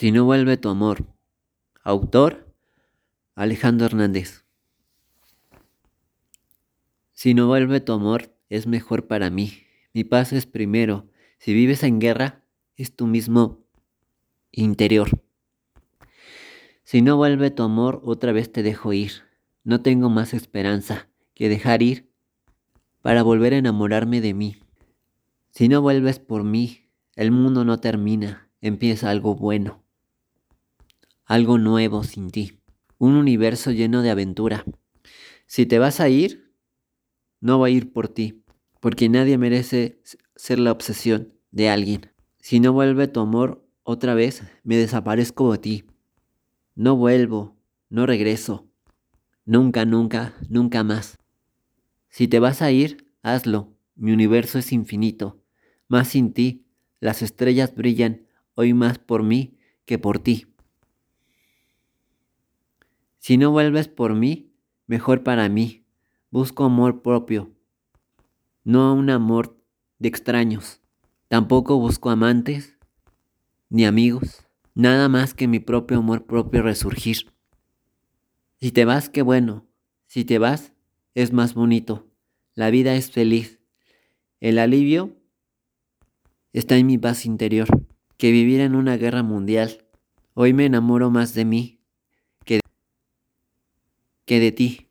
Si no vuelve tu amor. Autor Alejandro Hernández. Si no vuelve tu amor, es mejor para mí. Mi paz es primero. Si vives en guerra, es tu mismo interior. Si no vuelve tu amor, otra vez te dejo ir. No tengo más esperanza que dejar ir para volver a enamorarme de mí. Si no vuelves por mí, el mundo no termina, empieza algo bueno, algo nuevo sin ti, un universo lleno de aventura. Si te vas a ir, no va a ir por ti, porque nadie merece ser la obsesión de alguien. Si no vuelve tu amor otra vez, me desaparezco de ti. No vuelvo, no regreso. Nunca, nunca, nunca más. Si te vas a ir, hazlo. Mi universo es infinito. Más sin ti, las estrellas brillan hoy más por mí que por ti. Si no vuelves por mí, mejor para mí. Busco amor propio, no un amor de extraños. Tampoco busco amantes ni amigos, nada más que mi propio amor propio resurgir. Si te vas, qué bueno. Si te vas, es más bonito. La vida es feliz. El alivio está en mi paz interior, que vivir en una guerra mundial. Hoy me enamoro más de mí que de ti.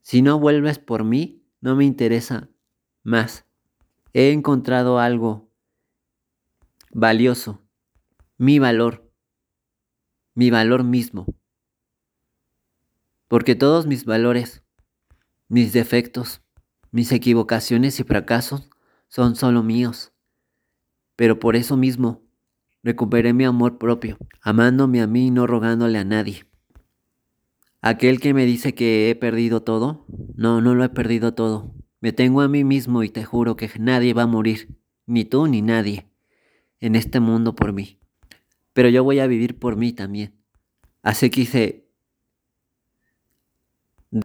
Si no vuelves por mí, no me interesa más. He encontrado algo valioso, mi valor, mi valor mismo. Porque todos mis valores, mis defectos, mis equivocaciones y fracasos son solo míos. Pero por eso mismo, recuperé mi amor propio, amándome a mí y no rogándole a nadie. Aquel que me dice que he perdido todo, no, no lo he perdido todo. Me tengo a mí mismo y te juro que nadie va a morir, ni tú ni nadie, en este mundo por mí. Pero yo voy a vivir por mí también. Así que hice...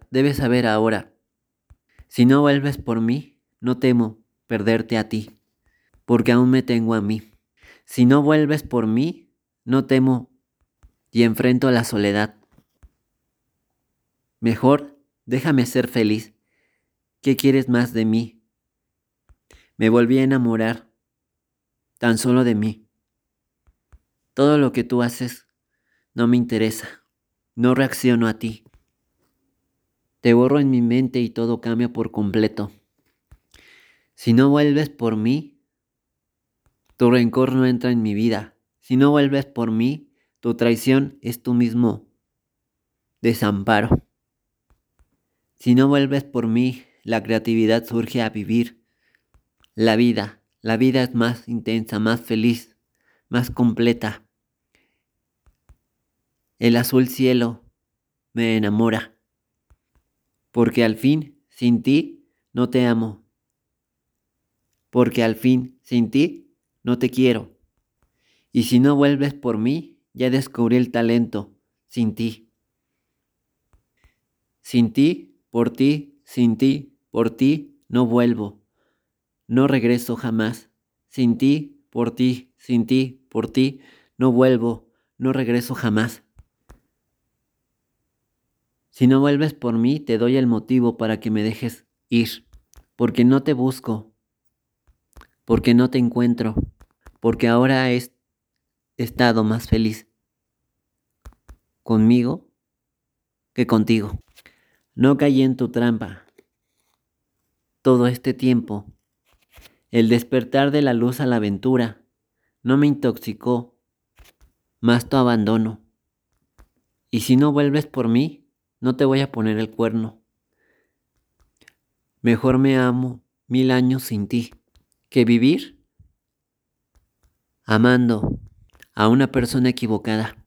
Debes saber ahora, si no vuelves por mí, no temo perderte a ti, porque aún me tengo a mí. Si no vuelves por mí, no temo y enfrento la soledad. Mejor déjame ser feliz. ¿Qué quieres más de mí? Me volví a enamorar tan solo de mí. Todo lo que tú haces no me interesa. No reacciono a ti. Te borro en mi mente y todo cambia por completo. Si no vuelves por mí, tu rencor no entra en mi vida. Si no vuelves por mí, tu traición es tu mismo desamparo. Si no vuelves por mí, la creatividad surge a vivir. La vida, la vida es más intensa, más feliz, más completa. El azul cielo me enamora, porque al fin, sin ti, no te amo porque al fin, sin ti, no te quiero. Y si no vuelves por mí, ya descubrí el talento, sin ti. Sin ti, por ti, sin ti, por ti, no vuelvo. No regreso jamás. Sin ti, por ti, sin ti, por ti, no vuelvo. No regreso jamás. Si no vuelves por mí, te doy el motivo para que me dejes ir, porque no te busco, porque no te encuentro, porque ahora he estado más feliz conmigo que contigo. No caí en tu trampa. Todo este tiempo, el despertar de la luz a la aventura no me intoxicó, más tu abandono. Y si no vuelves por mí, no te voy a poner el cuerno. Mejor me amo mil años sin ti que vivir amando a una persona equivocada.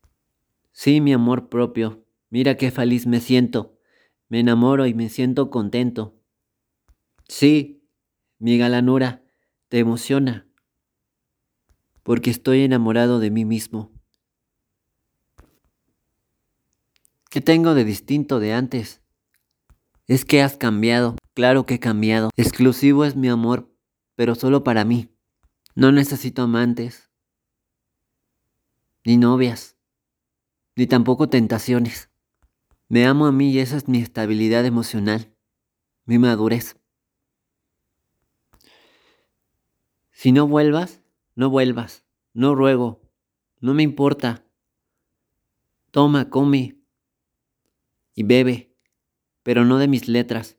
Sí, mi amor propio, mira qué feliz me siento. Me enamoro y me siento contento. Sí, mi galanura te emociona, porque estoy enamorado de mí mismo. ¿Qué tengo de distinto de antes? Es que has cambiado, claro que he cambiado. Exclusivo es mi amor pero solo para mí. No necesito amantes, ni novias, ni tampoco tentaciones. Me amo a mí y esa es mi estabilidad emocional, mi madurez. Si no vuelvas, no vuelvas, no ruego, no me importa. Toma, come y bebe, pero no de mis letras.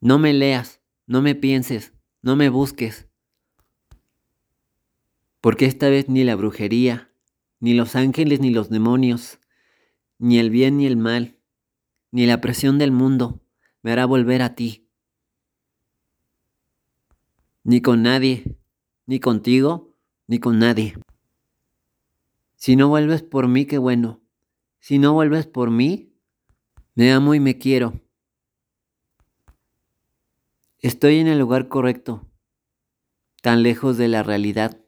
No me leas, no me pienses, no me busques. Porque esta vez ni la brujería, ni los ángeles, ni los demonios, ni el bien ni el mal, ni la presión del mundo me hará volver a ti. Ni con nadie, ni contigo, ni con nadie. Si no vuelves por mí, qué bueno. Si no vuelves por mí, me amo y me quiero. Estoy en el lugar correcto, tan lejos de la realidad.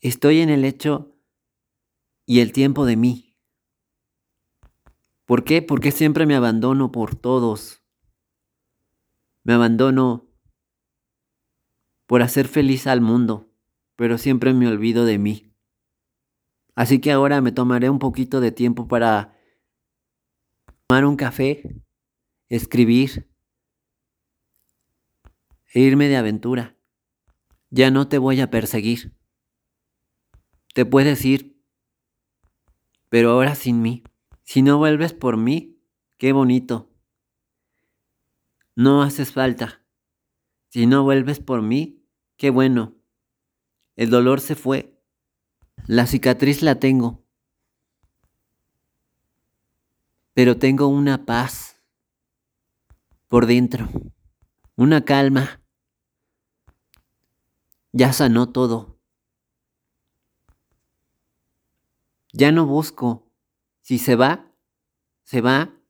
Estoy en el hecho y el tiempo de mí. ¿Por qué? Porque siempre me abandono por todos. Me abandono por hacer feliz al mundo, pero siempre me olvido de mí. Así que ahora me tomaré un poquito de tiempo para tomar un café, escribir e irme de aventura. Ya no te voy a perseguir. Te puedes ir, pero ahora sin mí. Si no vuelves por mí, qué bonito. No haces falta. Si no vuelves por mí, qué bueno. El dolor se fue. La cicatriz la tengo. Pero tengo una paz por dentro. Una calma. Ya sanó todo. Ya no busco. Si se va, se va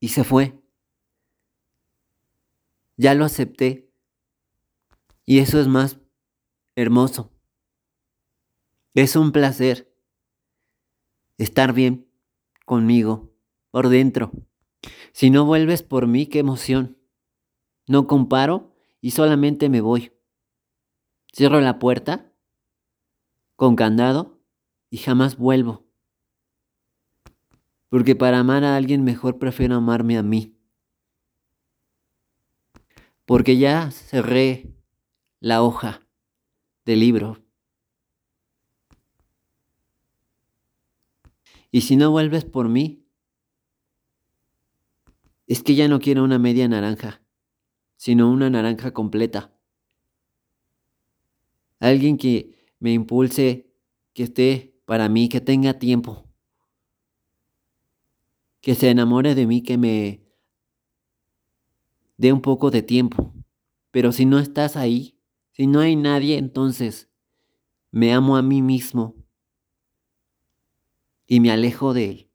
y se fue. Ya lo acepté. Y eso es más hermoso. Es un placer estar bien conmigo por dentro. Si no vuelves por mí, qué emoción. No comparo y solamente me voy. Cierro la puerta con candado y jamás vuelvo. Porque para amar a alguien mejor prefiero amarme a mí. Porque ya cerré la hoja del libro. Y si no vuelves por mí, es que ya no quiero una media naranja, sino una naranja completa. Alguien que me impulse, que esté para mí, que tenga tiempo, que se enamore de mí, que me dé un poco de tiempo. Pero si no estás ahí, si no hay nadie, entonces me amo a mí mismo y me alejo de él,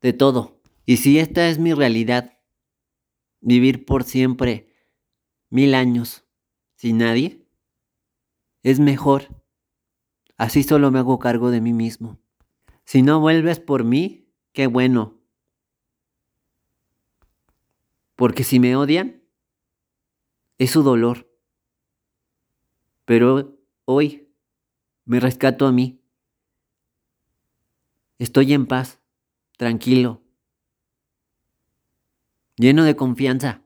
de todo. Y si esta es mi realidad, vivir por siempre mil años sin nadie, es mejor Así solo me hago cargo de mí mismo. Si no vuelves por mí, qué bueno. Porque si me odian, es su dolor. Pero hoy me rescato a mí. Estoy en paz, tranquilo, lleno de confianza.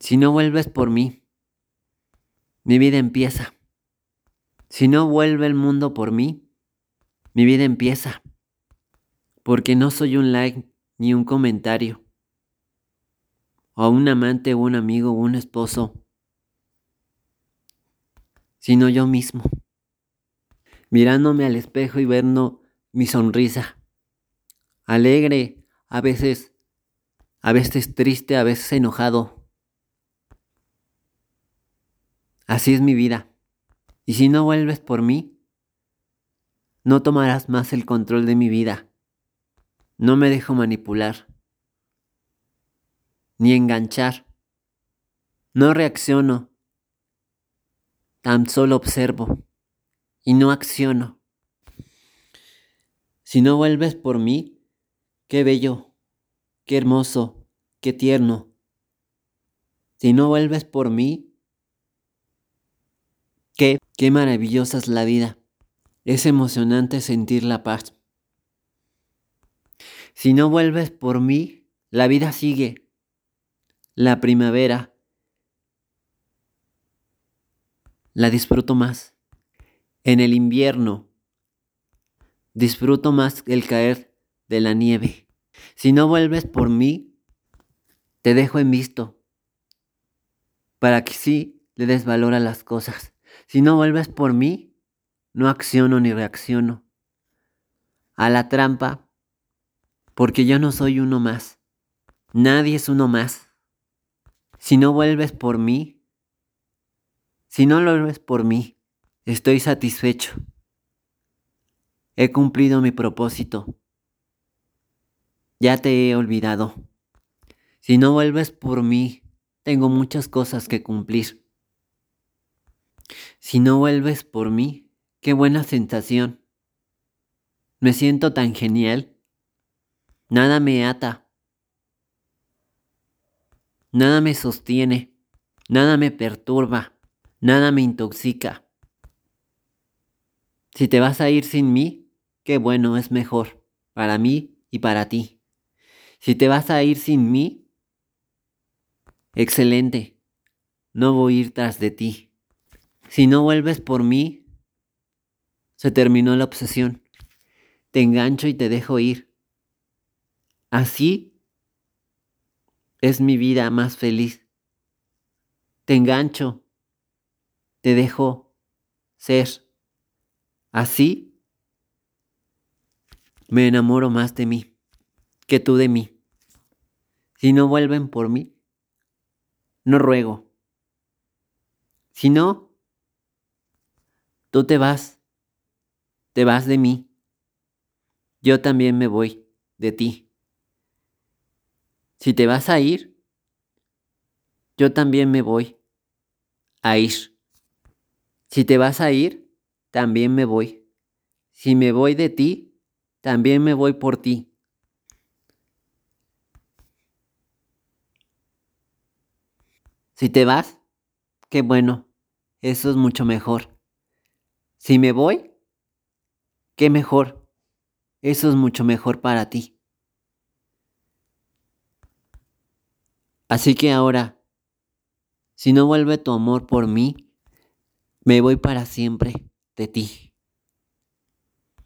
Si no vuelves por mí, mi vida empieza. Si no vuelve el mundo por mí, mi vida empieza. Porque no soy un like ni un comentario. O un amante un amigo un esposo. Sino yo mismo. Mirándome al espejo y viendo mi sonrisa. Alegre, a veces, a veces triste, a veces enojado. Así es mi vida. Y si no vuelves por mí, no tomarás más el control de mi vida. No me dejo manipular, ni enganchar. No reacciono, tan solo observo y no acciono. Si no vuelves por mí, qué bello, qué hermoso, qué tierno. Si no vuelves por mí, qué Qué maravillosa es la vida. Es emocionante sentir la paz. Si no vuelves por mí, la vida sigue. La primavera. La disfruto más. En el invierno. Disfruto más el caer de la nieve. Si no vuelves por mí, te dejo en visto. Para que sí le des valor a las cosas. Si no vuelves por mí, no acciono ni reacciono. A la trampa, porque yo no soy uno más. Nadie es uno más. Si no vuelves por mí, si no lo vuelves por mí, estoy satisfecho. He cumplido mi propósito. Ya te he olvidado. Si no vuelves por mí, tengo muchas cosas que cumplir. Si no vuelves por mí, qué buena sensación. Me siento tan genial. Nada me ata. Nada me sostiene. Nada me perturba. Nada me intoxica. Si te vas a ir sin mí, qué bueno es mejor, para mí y para ti. Si te vas a ir sin mí, excelente, no voy a ir tras de ti. Si no vuelves por mí, se terminó la obsesión. Te engancho y te dejo ir. Así es mi vida más feliz. Te engancho, te dejo ser. Así me enamoro más de mí que tú de mí. Si no vuelven por mí, no ruego. Si no, Tú te vas, te vas de mí. Yo también me voy de ti. Si te vas a ir, yo también me voy a ir. Si te vas a ir, también me voy. Si me voy de ti, también me voy por ti. Si te vas, qué bueno, eso es mucho mejor. Si me voy, qué mejor. Eso es mucho mejor para ti. Así que ahora, si no vuelve tu amor por mí, me voy para siempre de ti.